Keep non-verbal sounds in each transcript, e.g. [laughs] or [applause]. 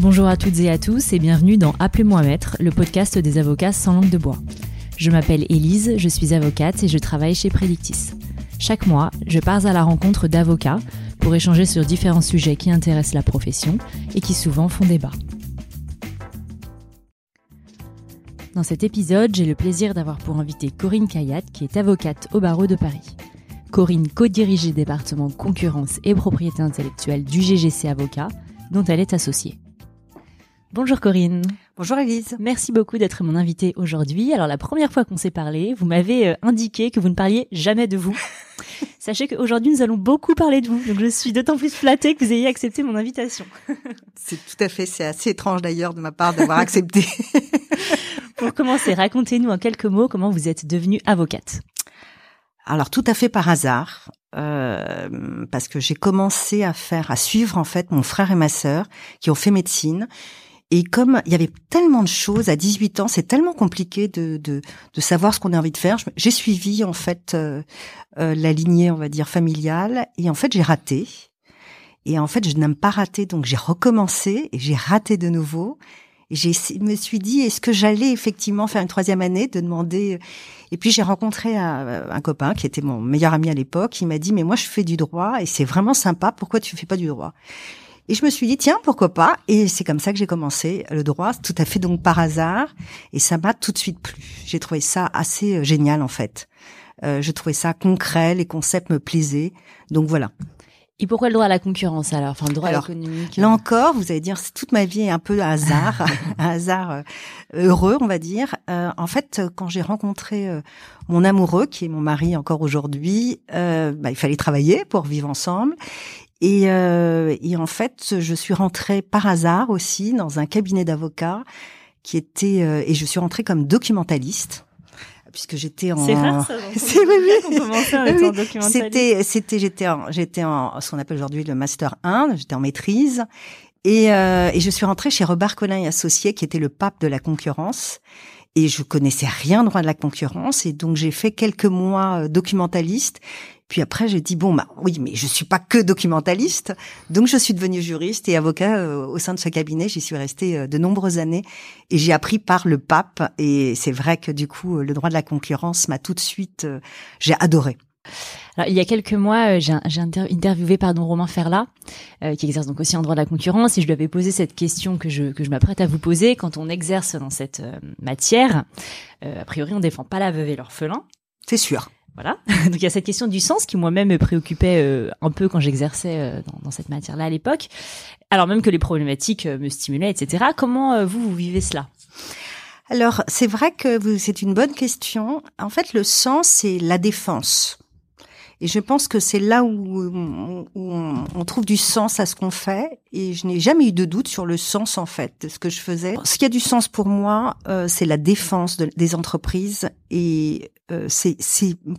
Bonjour à toutes et à tous et bienvenue dans Appelez-moi Maître, le podcast des avocats sans langue de bois. Je m'appelle Élise, je suis avocate et je travaille chez Predictis. Chaque mois, je pars à la rencontre d'avocats pour échanger sur différents sujets qui intéressent la profession et qui souvent font débat. Dans cet épisode, j'ai le plaisir d'avoir pour invité Corinne Kayat, qui est avocate au barreau de Paris. Corinne co-dirige le département concurrence et propriété intellectuelle du GGC Avocat, dont elle est associée. Bonjour Corinne. Bonjour Elise. Merci beaucoup d'être mon invitée aujourd'hui. Alors la première fois qu'on s'est parlé, vous m'avez euh, indiqué que vous ne parliez jamais de vous. [laughs] Sachez qu'aujourd'hui nous allons beaucoup parler de vous, donc je suis d'autant plus flattée que vous ayez accepté mon invitation. [laughs] c'est tout à fait, c'est assez étrange d'ailleurs de ma part d'avoir [laughs] accepté. Pour commencer, racontez-nous en quelques mots comment vous êtes devenue avocate. Alors tout à fait par hasard, euh, parce que j'ai commencé à faire, à suivre en fait mon frère et ma sœur qui ont fait médecine. Et comme il y avait tellement de choses à 18 ans, c'est tellement compliqué de, de, de savoir ce qu'on a envie de faire. J'ai suivi en fait euh, euh, la lignée, on va dire familiale, et en fait j'ai raté. Et en fait je n'aime pas rater, donc j'ai recommencé et j'ai raté de nouveau. Et j'ai me suis dit, est-ce que j'allais effectivement faire une troisième année, de demander. Et puis j'ai rencontré un, un, copain qui était mon meilleur ami à l'époque. Il m'a dit, mais moi je fais du droit et c'est vraiment sympa. Pourquoi tu fais pas du droit? Et je me suis dit, tiens, pourquoi pas? Et c'est comme ça que j'ai commencé le droit, tout à fait donc par hasard. Et ça m'a tout de suite plu. J'ai trouvé ça assez euh, génial en fait. Euh, je trouvais ça concret, les concepts me plaisaient. Donc voilà. Et pourquoi le droit à la concurrence alors? Enfin, le droit économique. Là encore, vous allez dire, c'est toute ma vie est un peu un hasard, [laughs] un hasard euh, heureux, on va dire. Euh, en fait, quand j'ai rencontré euh, mon amoureux, qui est mon mari encore aujourd'hui, euh, bah, il fallait travailler pour vivre ensemble. Et, et en fait, je suis rentrée par hasard aussi dans un cabinet d'avocats qui était, et je suis rentrée comme documentaliste puisque j'étais en. C'est rare ça. [laughs] C'est oui oui. C'était c'était j'étais en j'étais en ce qu'on appelle aujourd'hui le master 1. J'étais en maîtrise. Et, euh, et je suis rentrée chez Robert Collin et Associés, qui était le pape de la concurrence. Et je connaissais rien droit de la concurrence. Et donc, j'ai fait quelques mois euh, documentaliste. Puis après, j'ai dit bon bah oui, mais je suis pas que documentaliste, donc je suis devenue juriste et avocat euh, au sein de ce cabinet. J'y suis restée euh, de nombreuses années et j'ai appris par le pape. Et c'est vrai que du coup, le droit de la concurrence m'a tout de suite, euh, j'ai adoré. Alors, il y a quelques mois, j'ai interviewé pardon Romain Ferlat, qui exerce donc aussi en droit de la concurrence, et je lui avais posé cette question que je que je m'apprête à vous poser. Quand on exerce dans cette matière, a priori, on défend pas la veuve et l'orphelin. C'est sûr. Voilà. [laughs] Donc il y a cette question du sens qui moi-même me préoccupait euh, un peu quand j'exerçais euh, dans, dans, cette matière-là à l'époque. Alors même que les problématiques euh, me stimulaient, etc. Comment vous vous vivez cela? Alors c'est vrai que c'est une bonne question. En fait, le sens c'est la défense. Et je pense que c'est là où, on, trouve du sens à ce qu'on fait. Et je n'ai jamais eu de doute sur le sens en fait de ce que je faisais. Ce qui a du sens pour moi, euh, c'est la défense des entreprises. Et euh, c'est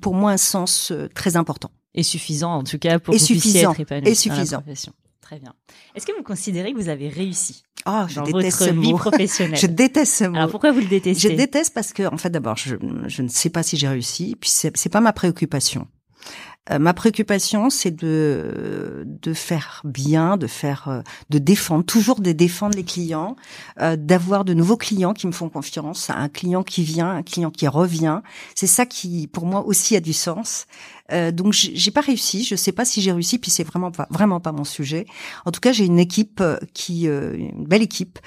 pour moi un sens euh, très important. Et suffisant en tout cas pour et que vous suffisant, être épanoui et suffisant. Très bien. Est-ce que vous considérez que vous avez réussi oh, je déteste votre ce vie mot. professionnelle [laughs] Je déteste ce mot. Alors pourquoi vous le détestez Je déteste parce que, en fait, d'abord, je, je ne sais pas si j'ai réussi, puis c'est pas ma préoccupation. Euh, ma préoccupation, c'est de de faire bien, de faire, euh, de défendre, toujours de défendre les clients, euh, d'avoir de nouveaux clients qui me font confiance, un client qui vient, un client qui revient. C'est ça qui, pour moi, aussi a du sens. Euh, donc j'ai pas réussi, je sais pas si j'ai réussi, puis c'est vraiment pas vraiment pas mon sujet. En tout cas, j'ai une équipe qui, une belle équipe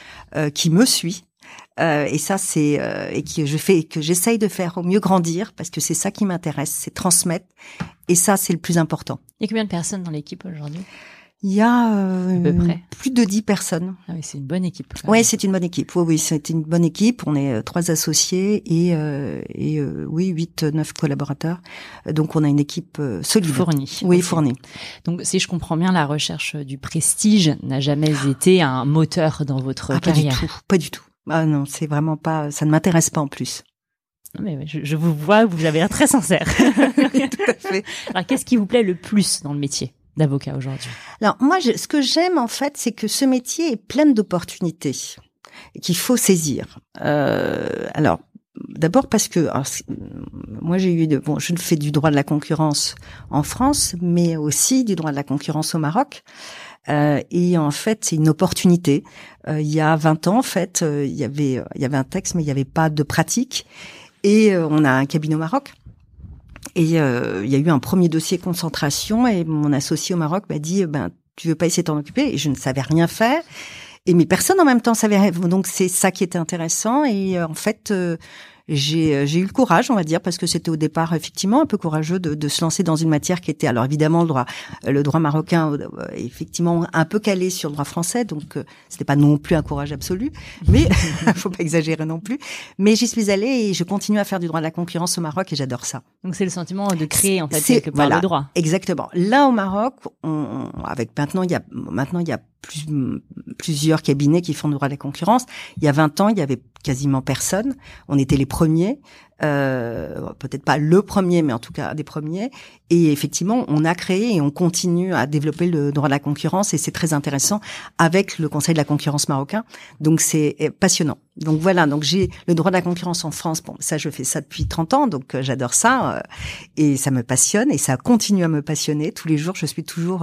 qui me suit, euh, et ça, c'est euh, et que je fais, que j'essaye de faire au mieux grandir parce que c'est ça qui m'intéresse, c'est transmettre. Et ça, c'est le plus important. Il y a combien de personnes dans l'équipe aujourd'hui? Il y a euh, plus de dix personnes. Ah oui, c'est une bonne équipe. Oui, c'est une bonne équipe. Oui, oui, c'est une bonne équipe. On est trois associés et et oui, huit, neuf collaborateurs. Donc, on a une équipe solide. Fournie. Oui, fournie. Donc, si je comprends bien, la recherche du prestige n'a jamais été un moteur dans votre ah, carrière. Pas du tout. Pas du tout. Ah non, c'est vraiment pas, ça ne m'intéresse pas en plus. Mais je, je, vous vois, vous avez l'air très sincère. [laughs] Tout à fait. [laughs] Alors, qu'est-ce qui vous plaît le plus dans le métier d'avocat aujourd'hui? Alors, moi, je, ce que j'aime en fait, c'est que ce métier est plein d'opportunités qu'il faut saisir. Euh, alors, D'abord parce que alors, moi j'ai eu de, bon je ne fais du droit de la concurrence en France mais aussi du droit de la concurrence au Maroc Euh, et en fait, c'est une opportunité. Euh, il y a 20 ans, en fait, euh, il y avait il y avait un texte, mais il n'y avait pas de pratique. Et on a un cabinet au Maroc. Et il y a eu un premier dossier concentration et mon associé au Maroc m'a dit ben tu veux pas essayer de t'en occuper? Et je ne savais rien faire et mes personnes en même temps savaient donc c'est ça qui était intéressant et en fait j'ai euh, j'ai eu le courage, on va dire, parce que c'était au départ effectivement un peu courageux de, de, se lancer dans une matière qui était alors évidemment le droit le droit marocain euh, effectivement un peu calé sur le droit français, donc euh, c'était pas non plus un courage absolu, mais [laughs] [laughs] faut pas exagérer non plus. Mais j'y suis allée et je continue à faire du droit de la concurrence au Maroc et j'adore ça. Donc c'est le sentiment de créer en fait quelque part le droit. Exactement. Là au Maroc, on, avec maintenant il y a maintenant il y a plus, plusieurs cabinets qui font de la concurrence. Il y a 20 ans, il y avait quasiment personne. On était les premiers euh, peut-être pas le premier, mais en tout cas des premiers. Et effectivement, on a créé et on continue à développer le droit de la concurrence et c'est très intéressant avec le Conseil de la concurrence marocain. Donc c'est euh, passionnant. Donc voilà, donc j'ai le droit de la concurrence en France. Bon, ça je fais ça depuis 30 ans, donc euh, j'adore ça euh, et ça me passionne et ça continue à me passionner. Tous les jours, je suis toujours.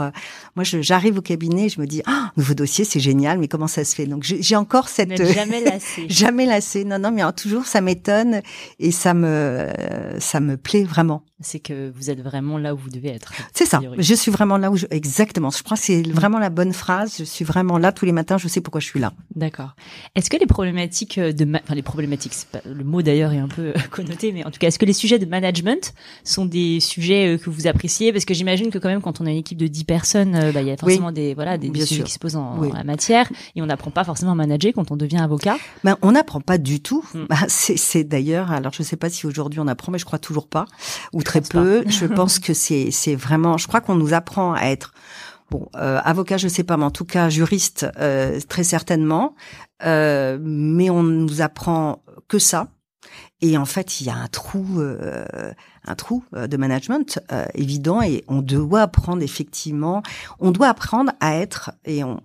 moi, j'arrive au cabinet, je me dis, ah, nouveau dossier, c'est génial, mais comment ça se fait? Donc j'ai encore cette jamais [laughs] lassé. jamais lassé. Non, non, mais toujours ça m'étonne et ça me ça me plaît vraiment. C'est que vous êtes vraiment là où vous devez être. C'est ça. Je suis vraiment là où je exactement. Je crois que c'est vraiment la bonne phrase. Je suis vraiment là tous les matins. Je sais pourquoi je suis là. D'accord. Est-ce que les problématiques de enfin les problématiques, pas... le mot d'ailleurs est un peu [laughs] connoté, mais en tout cas, est-ce que les sujets de management sont des sujets euh, que vous appréciez? Parce que j'imagine que quand même quand on a une équipe de 10 personnes, euh, bah, il y a forcément des voilà des, sujets qui se posent en, la matière et on n'apprend pas forcément à manager quand on devient avocat. Ben on n'apprend pas du tout. [laughs] Mm. Ben, c'est d'ailleurs alors je sais pas si aujourd'hui on apprend, mais je crois toujours pas, ou très peu. je [laughs] pense que c'est c'est vraiment. Je crois qu'on nous apprend à être Bon, euh, avocat, je sais pas, mais en tout cas juriste, euh, très certainement. Euh, mais on nous apprend que ça. Et en fait, il y a un trou, euh, un trou euh, de management euh, évident, et on doit apprendre effectivement. On doit apprendre à être et on,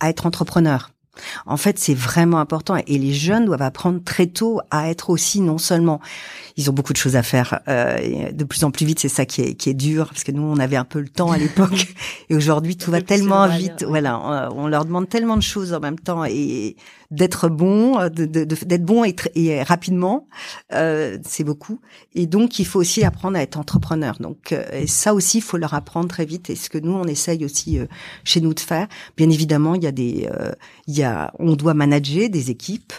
à être entrepreneur. En fait, c'est vraiment important et les jeunes doivent apprendre très tôt à être aussi non seulement ils ont beaucoup de choses à faire euh, de plus en plus vite, c'est ça qui est qui est dur parce que nous on avait un peu le temps à [laughs] l'époque et aujourd'hui tout va tellement vite. Voilà, on, leur demande tellement de choses en même temps et d'être bon, d'être de, bon et, et rapidement, euh, c'est beaucoup. Et donc il faut aussi apprendre à être entrepreneur. Donc euh, et ça aussi il faut leur apprendre très vite et ce que nous on essaye aussi euh, chez nous de faire. Bien évidemment, il y a des euh, il y a on doit manager des équipes.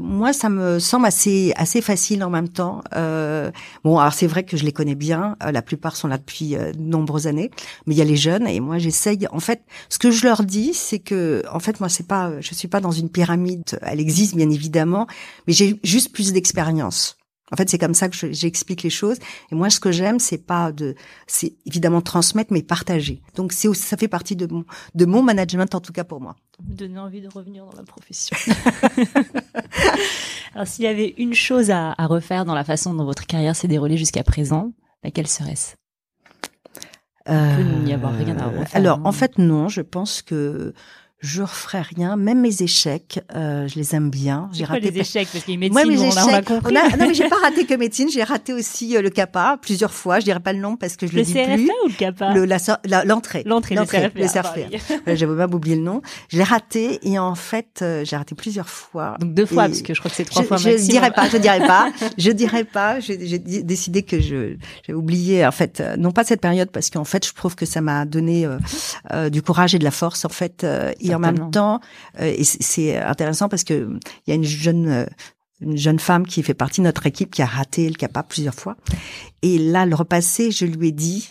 moi ça me semble assez assez facile en même temps. Euh, bon, alors c'est vrai que je les connais bien. Euh, la plupart sont là depuis euh, de nombreuses années, mais il y a les jeunes et moi j'essaye. En fait, ce que je leur dis, c'est que, en fait, moi c'est pas, je suis pas dans une pyramide. Elle existe bien évidemment, mais j'ai juste plus d'expérience. En fait, c'est comme ça que j'explique les choses. Et moi, ce que j'aime, c'est pas de, c'est évidemment transmettre, mais partager. Donc, c'est ça fait partie de mon, de mon management, en tout cas pour moi. Vous donnez envie de revenir dans la profession. [laughs] Alors, s'il y avait une chose à, à, refaire dans la façon dont votre carrière s'est déroulée jusqu'à présent, laquelle serait-ce? Il peut n'y avoir rien à refaire. Alors, en fait, non. Je pense que je referai rien, même mes échecs, euh, je les aime bien. J'ai raté les échecs? Parce qu'il y a médecine, Moi, mes échecs, on a compris. non, mais j'ai pas raté que médecine, j'ai raté aussi euh, le CAPA plusieurs fois. Je dirais pas le nom parce que je le, le dis CRFA plus. ou le CAPA Le l'entrée. L'entrée, le CRFA. Le CRFA. J'avais même oublié le nom. Je l'ai raté et en fait, euh, j'ai raté plusieurs fois. Donc deux fois parce que je crois que c'est trois je, fois je maximum. dirais pas, je dirais pas, [laughs] je dirais pas. J'ai décidé que je j'ai oublié en fait euh, non pas cette période parce qu'en fait je trouve que ça m'a donné du courage et de la force en fait et en même temps euh, et c'est intéressant parce que il y a une jeune euh, une jeune femme qui fait partie de notre équipe qui a raté le CAPA plusieurs fois. Et là, le repassé, je lui ai dit,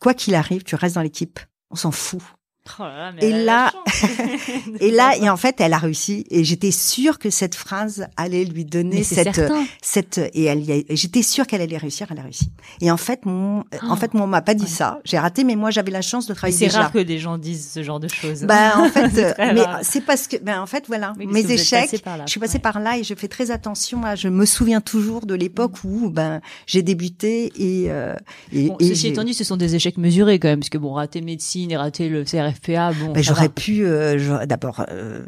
quoi qu'il arrive, tu restes dans l'équipe. On s'en fout. Oh et là, [laughs] et là, et en fait, elle a réussi. Et j'étais sûre que cette phrase allait lui donner cette, cette, et elle, j'étais sûre qu'elle allait réussir. Elle a réussi. Et en fait, mon, en fait, moi, on m'a pas dit ça. J'ai raté, mais moi, j'avais la chance de travailler. C'est rare que des gens disent ce genre de choses. Ben, en [laughs] fait, mais c'est parce que, ben, en fait, voilà, mes échecs. je suis passée par là et je fais très attention à. Je me souviens toujours de l'époque où, ben, j'ai débuté et. Euh, et, bon, ceci étant dit, ce sont des échecs mesurés quand même, parce que bon, rater médecine et rater le CRF bon. Ben, j'aurais pu, euh, d'abord, euh,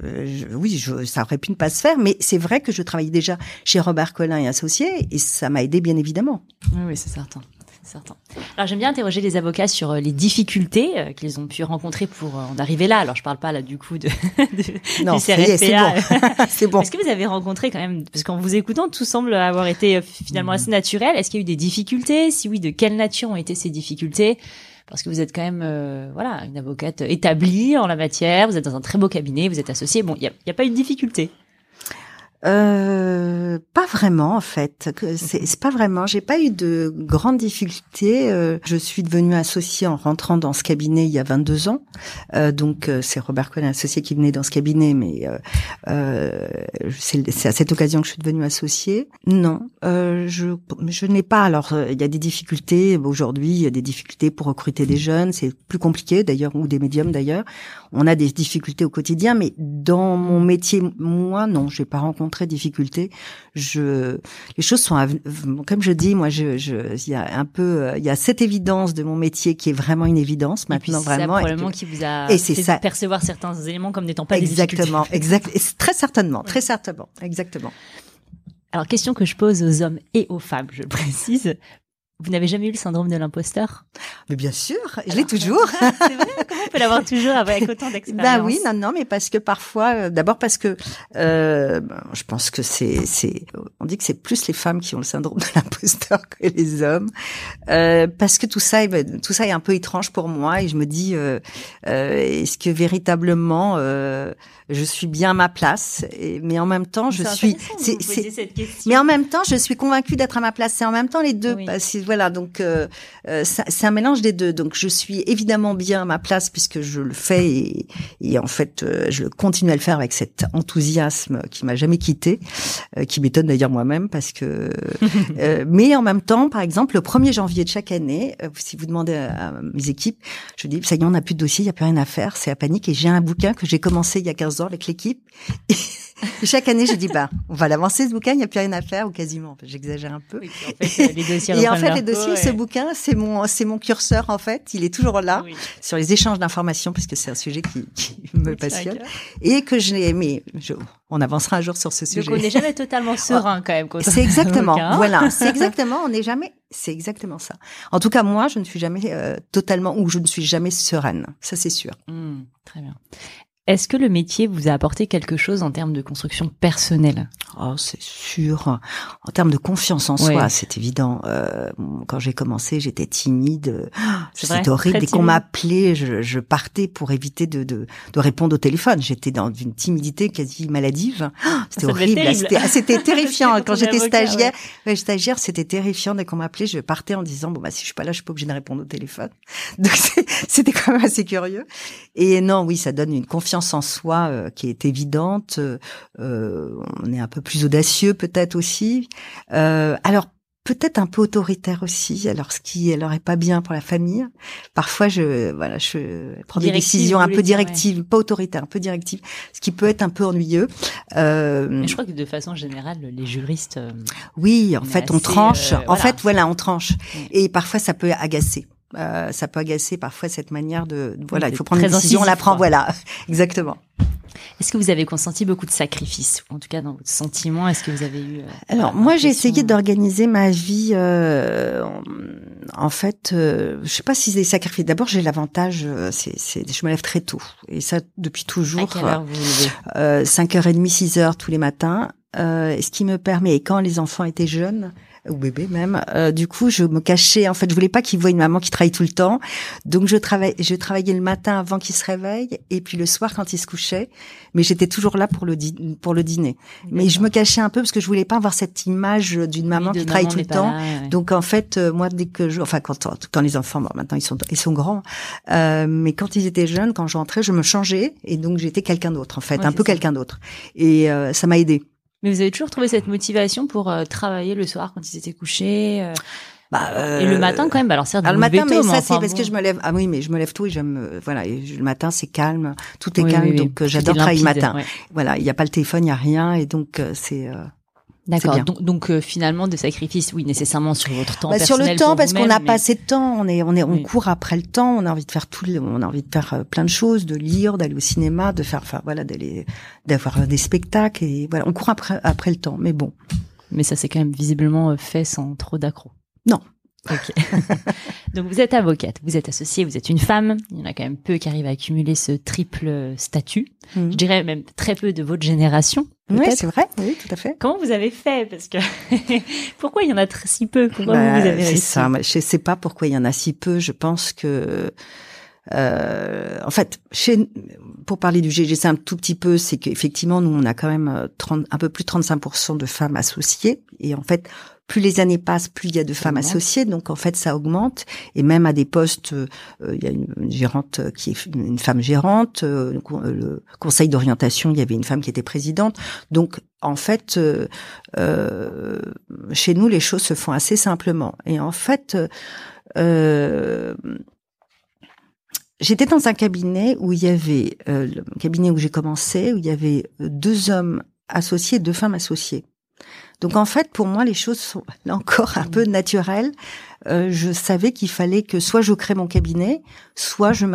oui, je, ça aurait pu ne pas se faire, mais c'est vrai que je travaillais déjà chez Robert Collin et Associés, et ça m'a aidé bien évidemment. Oui, oui, c'est certain. certain. Alors j'aime bien interroger les avocats sur euh, les difficultés euh, qu'ils ont pu rencontrer pour en arriver là. Alors je parle pas là du coup de, [laughs] de non, c'est bon. [laughs] c'est bon. Est-ce que vous avez rencontré quand même parce qu'en vous écoutant tout semble avoir été finalement assez naturel. Est-ce qu'il y a eu des difficultés? Si oui, de quelle nature ont été ces difficultés? Parce que vous êtes quand même voilà une avocate établie en la matière, vous êtes dans un très beau cabinet, vous êtes associé. Bon, il n'y a, y a pas eu de difficulté. Euh, pas vraiment en fait. C'est pas vraiment. J'ai pas eu de grandes difficultés. Euh, je suis devenue associée en rentrant dans ce cabinet il y a 22 ans. Euh, donc c'est Robert Cohen, associé, qui venait dans ce cabinet, mais euh, c'est à cette occasion que je suis devenue associée. Non, je je n'ai pas. Alors il y a des difficultés aujourd'hui. Il y a des difficultés pour recruter des jeunes. C'est plus compliqué d'ailleurs ou des médiums d'ailleurs. On a des difficultés au quotidien, mais dans mon métier, moi non, j'ai pas rencontré très difficulté. Je, les choses sont, comme je dis, moi, je, je, il y a un peu, euh, il y a cette évidence de mon métier qui est vraiment une évidence maintenant, et vraiment. C'est probablement qui vous a et fait ça. percevoir certains éléments comme n'étant pas exactement, exact, très certainement, très certainement, exactement. Alors, question que je pose aux hommes et aux femmes, je précise. Vous n'avez jamais eu le syndrome de l'imposteur? Mais bien sûr, je l'ai toujours. c'est vrai Peut l'avoir toujours avec [laughs] autant d'expérience Bah oui, non, non, mais parce que parfois, euh, d'abord parce que euh, je pense que c'est, c'est, on dit que c'est plus les femmes qui ont le syndrome de l'imposteur [laughs] que les hommes, euh, parce que tout ça, est, tout ça est un peu étrange pour moi et je me dis, euh, euh est-ce que véritablement euh, je suis bien à ma place et, Mais en même temps, je suis, c'est, mais en même temps, je suis convaincue d'être à ma place. C'est en même temps les deux. Oui. Parce voilà, donc c'est un mélange des deux. Donc je suis évidemment bien à ma place puisque je le fais et, et en fait euh, je continue à le faire avec cet enthousiasme qui m'a jamais quitté, euh, qui m'étonne d'ailleurs moi-même parce que. [laughs] mais en même temps, par exemple, le 1er janvier de chaque année, si vous demandez à, mes équipes, je dis ça y est, on n'a plus de dossier, il y a plus rien à faire, c'est à panique et j'ai un bouquin que j'ai commencé il y a 15 ans avec l'équipe. [laughs] Et chaque année, je dis bah, on va l'avancer ce bouquin, il n'y a plus rien à faire ou quasiment. J'exagère un peu. Oui, en fait, euh, les dossiers et en fait, les dossiers, ce bouquin, c'est mon, c'est mon curseur en fait. Il est toujours là oui. sur les échanges d'informations puisque c'est un sujet qui, qui me passionne et que je l'ai. Je, on avancera un jour sur ce sujet. Donc on n'est jamais totalement [laughs] serein quand même. C'est exactement. voilà, [laughs] c'est exactement. On n'est jamais. C'est exactement ça. En tout cas, moi, je ne suis jamais euh, totalement ou je ne suis jamais sereine. Ça, c'est sûr. Mmh, très bien. Est-ce que le métier vous a apporté quelque chose en termes de construction personnelle? Oh, c'est sûr. En termes de confiance en soi, c'est évident. Euh, quand j'ai commencé, j'étais timide. [gasps] C'était horrible. Dès qu'on m'appelait, je, je, partais pour éviter de, de, de, répondre au téléphone. J'étais dans une timidité quasi maladive. [gasps] C'était horrible. C'était [laughs] terrifiant. quand j'étais stagiaire, ouais. stagiaire, c'était terrifiant. Dès qu'on m'appelait, je partais en disant bon bah si je suis pas là, je suis pas obligée de répondre au téléphone. [laughs] Donc c'était quand même assez curieux. Et non, oui, ça donne une confiance en soi euh, qui est évidente. Euh, on est un peu plus audacieux peut-être aussi. Euh, alors peut-être un peu autoritaire aussi, alors ce qui alors est pas bien pour la famille. Parfois, je voilà, je prends des décisions un peu directives, pas autoritaires, un peu directives, ce qui peut être un peu ennuyeux. Euh, Mais je crois que de façon générale, les juristes. oui, en fait, on tranche. En fait, voilà, on tranche. Et parfois, ça peut agacer. Euh, ça peut agacer parfois cette manière de, voilà, il faut prendre une décision, on la prend, voilà, [laughs] exactement. Est-ce que vous avez consenti beaucoup de sacrifices En tout cas, dans votre sentiment, est-ce que vous avez eu euh, Alors moi, j'ai essayé d'organiser ma vie. Euh, en fait, euh, je sais pas si c'est sacrifices. D'abord, j'ai l'avantage, euh, c'est, c'est, je me lève très tôt, et ça depuis toujours. À quelle heure vous levez euh, 5h30, 6h tous les matins. Euh, ce qui me permet, et quand les enfants étaient jeunes, ou bébé même. Euh, du coup, je me cachais. En fait, je voulais pas qu'il voie une maman qui travaille tout le temps. Donc, je travaillais, je travaillais le matin avant qu'il se réveille, et puis le soir quand il se couchait. Mais j'étais toujours là pour le pour le dîner. Mais je me cachais un peu parce que je voulais pas avoir cette image d'une maman qui travaille tout le temps. Donc, en fait, euh, moi, dès que je, enfin, quand quand les enfants, bon, maintenant ils sont ils sont grands, euh, mais quand ils étaient jeunes, quand je rentrais, je me changeais et donc j'étais quelqu'un d'autre, en fait, un peu quelqu'un d'autre. Et euh, ça m'a aidé. Mais vous avez toujours trouvé cette motivation pour euh, travailler le soir quand ils étaient couchés euh, bah, euh, et le matin quand même. Bah, alors certes, le matin, mais ça c'est parce que je me lève. Ah oui, mais je me lève tôt et j'aime. voilà, et le matin c'est calme, tout est calme, donc j'adore travailler le matin. Voilà, il n'y a pas le téléphone, il n'y a rien, et donc c'est. D'accord. Donc, donc euh, finalement, de sacrifice, oui, nécessairement sur votre temps bah, Sur le temps, parce qu'on n'a pas assez de temps. On est, on est, on court après le temps. On a envie de faire tout, on a envie de faire euh, plein de choses, de lire, d'aller au cinéma, de faire, enfin voilà, d'aller, d'avoir des spectacles et voilà, on court après après le temps. Mais bon. Mais ça, c'est quand même visiblement euh, fait sans trop d'accro. Non, Ok. [laughs] Donc vous êtes avocate, vous êtes associée, vous êtes une femme. Il y en a quand même peu qui arrivent à accumuler ce triple statut. Mhm. Je dirais même très peu de votre génération. Oui, c'est vrai. Oui, tout à fait. Comment vous avez fait? Parce que [laughs] pourquoi il y en a si peu? Pourquoi Bah, vous, avez c'est ça. Je sais pas pourquoi il y en a si peu. Je pense que, euh, en fait, chez, pour parler du GGC un tout petit peu, c'est qu'effectivement, nous, on a quand même euh, 30, un peu plus de 35% de femmes associées. Et en fait, plus les années passent, plus il y a de femmes associées. Donc, en fait, ça augmente. Et même à des postes, euh, il y a une, une gérante euh, qui est une femme gérante. euh, le con- le conseil d'orientation, il y avait une femme qui était présidente. Donc, en fait, euh, chez nous, les choses se font assez simplement. Et en fait, j'étais dans un cabinet où il y avait, euh, le cabinet où j'ai commencé, où il y avait deux hommes associés, deux femmes associées. Donc en fait, pour moi, les choses sont [laughs] encore un peu naturelles. Euh, je savais qu'il fallait que soit je crée mon cabinet, soit je,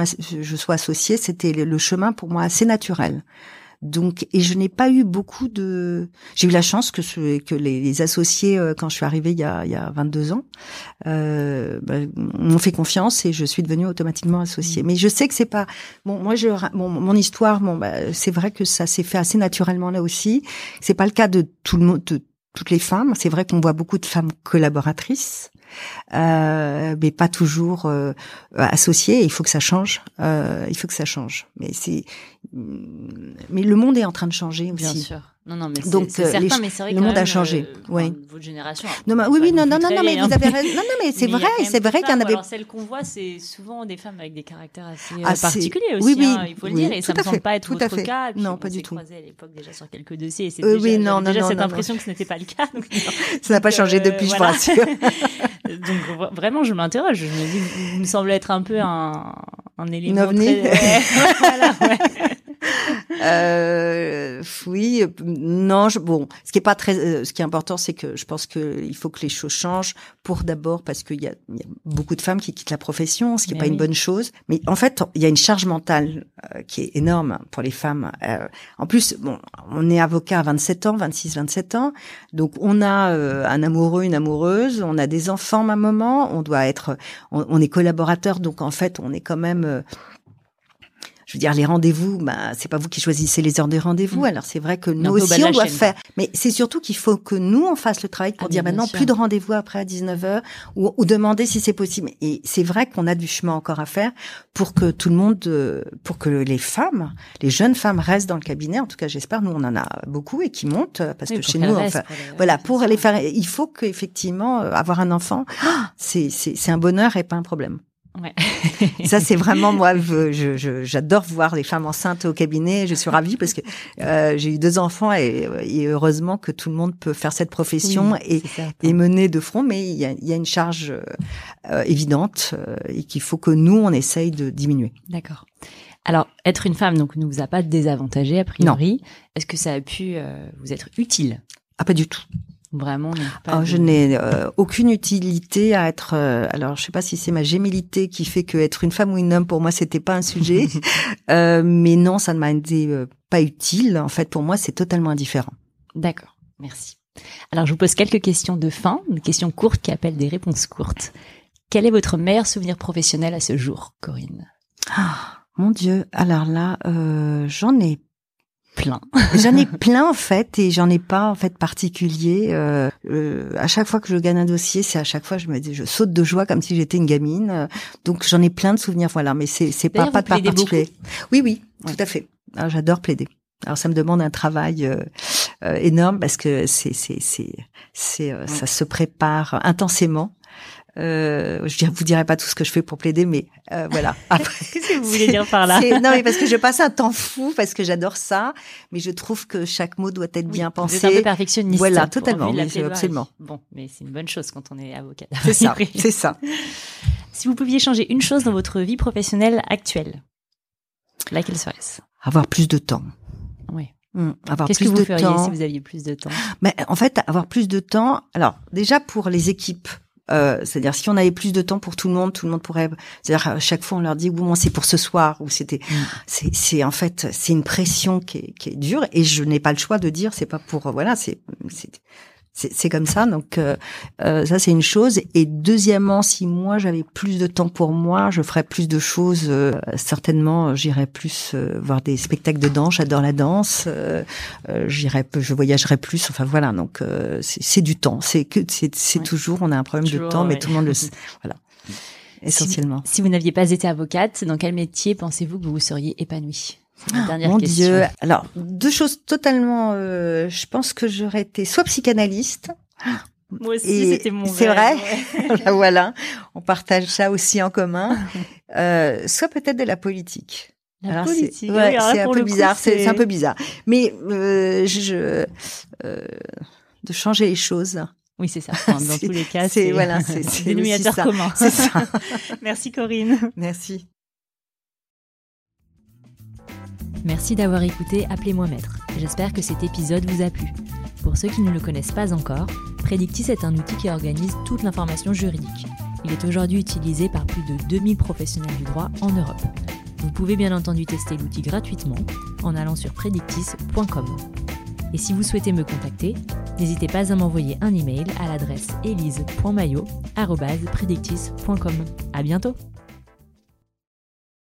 je sois associée. C'était le chemin pour moi assez naturel. Donc, et je n'ai pas eu beaucoup de. J'ai eu la chance que ce, que les, les associés, euh, quand je suis arrivée il y a, il y a 22 ans, euh, bah, m'ont fait confiance et je suis devenue automatiquement associée. Mais je sais que c'est pas. Bon, moi, je, mon, mon histoire, bon, bah, c'est vrai que ça s'est fait assez naturellement là aussi. C'est pas le cas de tout le monde, de toutes les femmes. C'est vrai qu'on voit beaucoup de femmes collaboratrices. Euh, mais pas toujours euh, associées. Il faut que ça change. Euh, il faut que ça change. Mais c'est, mais le monde est en train de changer Bien aussi. sûr. Non, non, mais c'est Donc, c'est euh, certain, les mais c'est vrai le monde a changé, euh, ouais. Votre génération. Non, mais, oui, oui, non non, non, non, mais vous avez raison. Non, non, mais c'est vrai, c'est vrai qu'il y en avait. Alors celles qu'on voit, c'est souvent des femmes avec des caractères assez euh, Ah, particuliers oui, aussi. oui, hein, il faut le oui, dire, et ça à semble pas être tout à votre fait. cas. Puis Non, on pas du tout. croisés à l'époque déjà sur quelques dossiers. Et c'est Euh, déjà, oui, non, non, déjà non, cette impression que ce n'était pas le cas. [laughs] Ça n'a pas changé depuis, je vous rassure. [laughs] donc vra- vraiment, je m'interroge. Je me dis, vous, me semblez être un peu un, un élément ovni. [laughs] très. Ouais, voilà, ouais. Euh, oui, non, je, bon, ce qui est pas très, euh, ce qui est important, c'est que je pense que il faut que les choses changent. Pour d'abord, parce qu'il y a, il y a beaucoup de femmes qui quittent la profession, ce qui est Mais pas oui. une bonne chose. Mais en fait, il y a une charge mentale euh, qui est énorme pour les femmes. Euh, en plus, bon, on est avocat à 27 ans, 26, 27 ans, donc on a euh, un amoureux, une amoureuse, on a des enfants à un moment, on doit être, on, on est collaborateur, donc en fait, on est quand même euh, je veux dire, les rendez-vous, bah, c'est pas vous qui choisissez les heures des rendez-vous. Mm. Alors c'est vrai que nous aussi, de on doit chaîne, faire. Mais c'est surtout qu'il faut que nous, on fasse le travail pour Ah, dire maintenant sûr. plus de rendez-vous après à 19h ou, ou demander si c'est possible. Et c'est vrai qu'on a du chemin encore à faire pour que tout le monde, euh, pour que les femmes, les jeunes femmes restent dans le cabinet. En tout cas, j'espère. Nous, on en a beaucoup et qui montent euh, parce Oui, que chez nous, enfin, pour les- voilà, pour les faire, il faut qu'effectivement euh, avoir un enfant, c'est c'est c'est un bonheur et pas un problème. Ouais. Ça, c'est vraiment moi. J'adore voir les femmes enceintes au cabinet. Je suis ravie parce que euh, j'ai eu deux enfants et, et heureusement que tout le monde peut faire cette profession Oui, et, mener de front. Mais il y a, il y a une charge euh, euh, évidente euh, et qu'il faut que nous on essaye de diminuer. D'accord. Alors, être une femme, donc, ne vous a pas désavantagé, a priori. Est-ce que ça a pu euh, vous être utile? Ah, pas du tout. Vraiment pas Ah, je n'ai euh, aucune utilité à être. euh, alors, je sais pas si c'est ma gémilité qui fait que être une femme ou une homme pour moi c'était pas un sujet, [laughs] Euh, mais non, ça ne m'a été pas utile. En fait, pour moi, c'est totalement indifférent. D'accord, merci. Alors, je vous pose quelques questions de fin, des questions courtes qui appellent des réponses courtes. Quel est votre meilleur souvenir professionnel à ce jour, Corinne? Ah, mon Dieu. Alors là, j'en ai Plein. J'en ai [laughs] plein en fait et j'en ai pas en fait particulier. Euh, euh, à chaque fois que je gagne un dossier, c'est à chaque fois je me dis je saute de joie comme si j'étais une gamine. Donc j'en ai plein de souvenirs voilà, mais c'est c'est pas pas de particulier. Oui oui, Ouais. tout à fait. Alors, J'adore plaider. Alors ça me demande un travail euh, euh, énorme parce que c'est c'est c'est c'est euh, ça se prépare intensément. Euh, je ne vous dirai pas tout ce que je fais pour plaider, mais euh, voilà. Après, [laughs] Qu'est-ce que vous voulez dire par là? C'est- Non, mais parce que je [laughs] passe un temps fou, parce que j'adore ça, mais je trouve que chaque mot doit être bien Vous êtes un peu pensé. perfectionniste. Voilà, totalement, oui, c'est absolument. Bon, mais c'est une bonne chose quand on est avocat. C'est ça, [laughs] c'est ça. Si vous pouviez changer une chose dans votre vie professionnelle actuelle, laquelle serait-ce? Avoir plus de temps. Oui. Hum, avoir Qu'est-ce que vous de feriez temps. si vous aviez plus de temps? Mais en fait, avoir plus de temps. Alors, déjà pour les équipes. Euh, c'est-à-dire si on avait plus de temps pour tout le monde, tout le monde pourrait. C'est-à-dire à chaque fois on leur dit bon moi c'est pour ce soir ou c'était. Mm. C'est, c'est en fait c'est une pression qui est, qui est dure et je n'ai pas le choix de dire c'est pas pour voilà c'est c'est c'est comme ça. Donc euh, euh, ça c'est une chose. Et deuxièmement, si moi j'avais plus de temps pour moi, je ferais plus de choses. Euh, certainement, j'irais plus voir des spectacles de danse. J'adore la danse. j'irais, je voyagerais plus. Enfin voilà. Donc c'est du temps. C'est que c'est toujours on a un problème de temps, mais tout le monde le [laughs] sait. Voilà. Essentiellement. Si, si vous n'aviez pas été avocate, dans quel métier pensez-vous que vous vous seriez épanouie? Mon Dieu. Alors, deux choses totalement. Euh, je pense que j'aurais été soit psychanalyste. Moi aussi, c'était mon C'est vrai. [laughs] voilà, on partage ça aussi en commun. [laughs] Euh, soit peut-être de la politique. La politique. Ouais, c'est un peu bizarre. C'est un peu bizarre. Mais euh, je euh, de changer les choses. Oui, c'est ça. dans [laughs] tous les cas, c'est voilà, c'est commun. C'est ça. Merci Corinne. Merci. Merci d'avoir écouté Appelez-moi maître. J'espère que cet épisode vous a plu. Pour ceux qui ne le connaissent pas encore, Predictis est un outil qui organise toute l'information juridique. Il est aujourd'hui utilisé par plus de 2000 professionnels du droit en Europe. Vous pouvez bien entendu tester l'outil gratuitement en allant sur predictis.com. Et si vous souhaitez me contacter, n'hésitez pas à m'envoyer un email à l'adresse elise.mayo@predictis.com. À bientôt.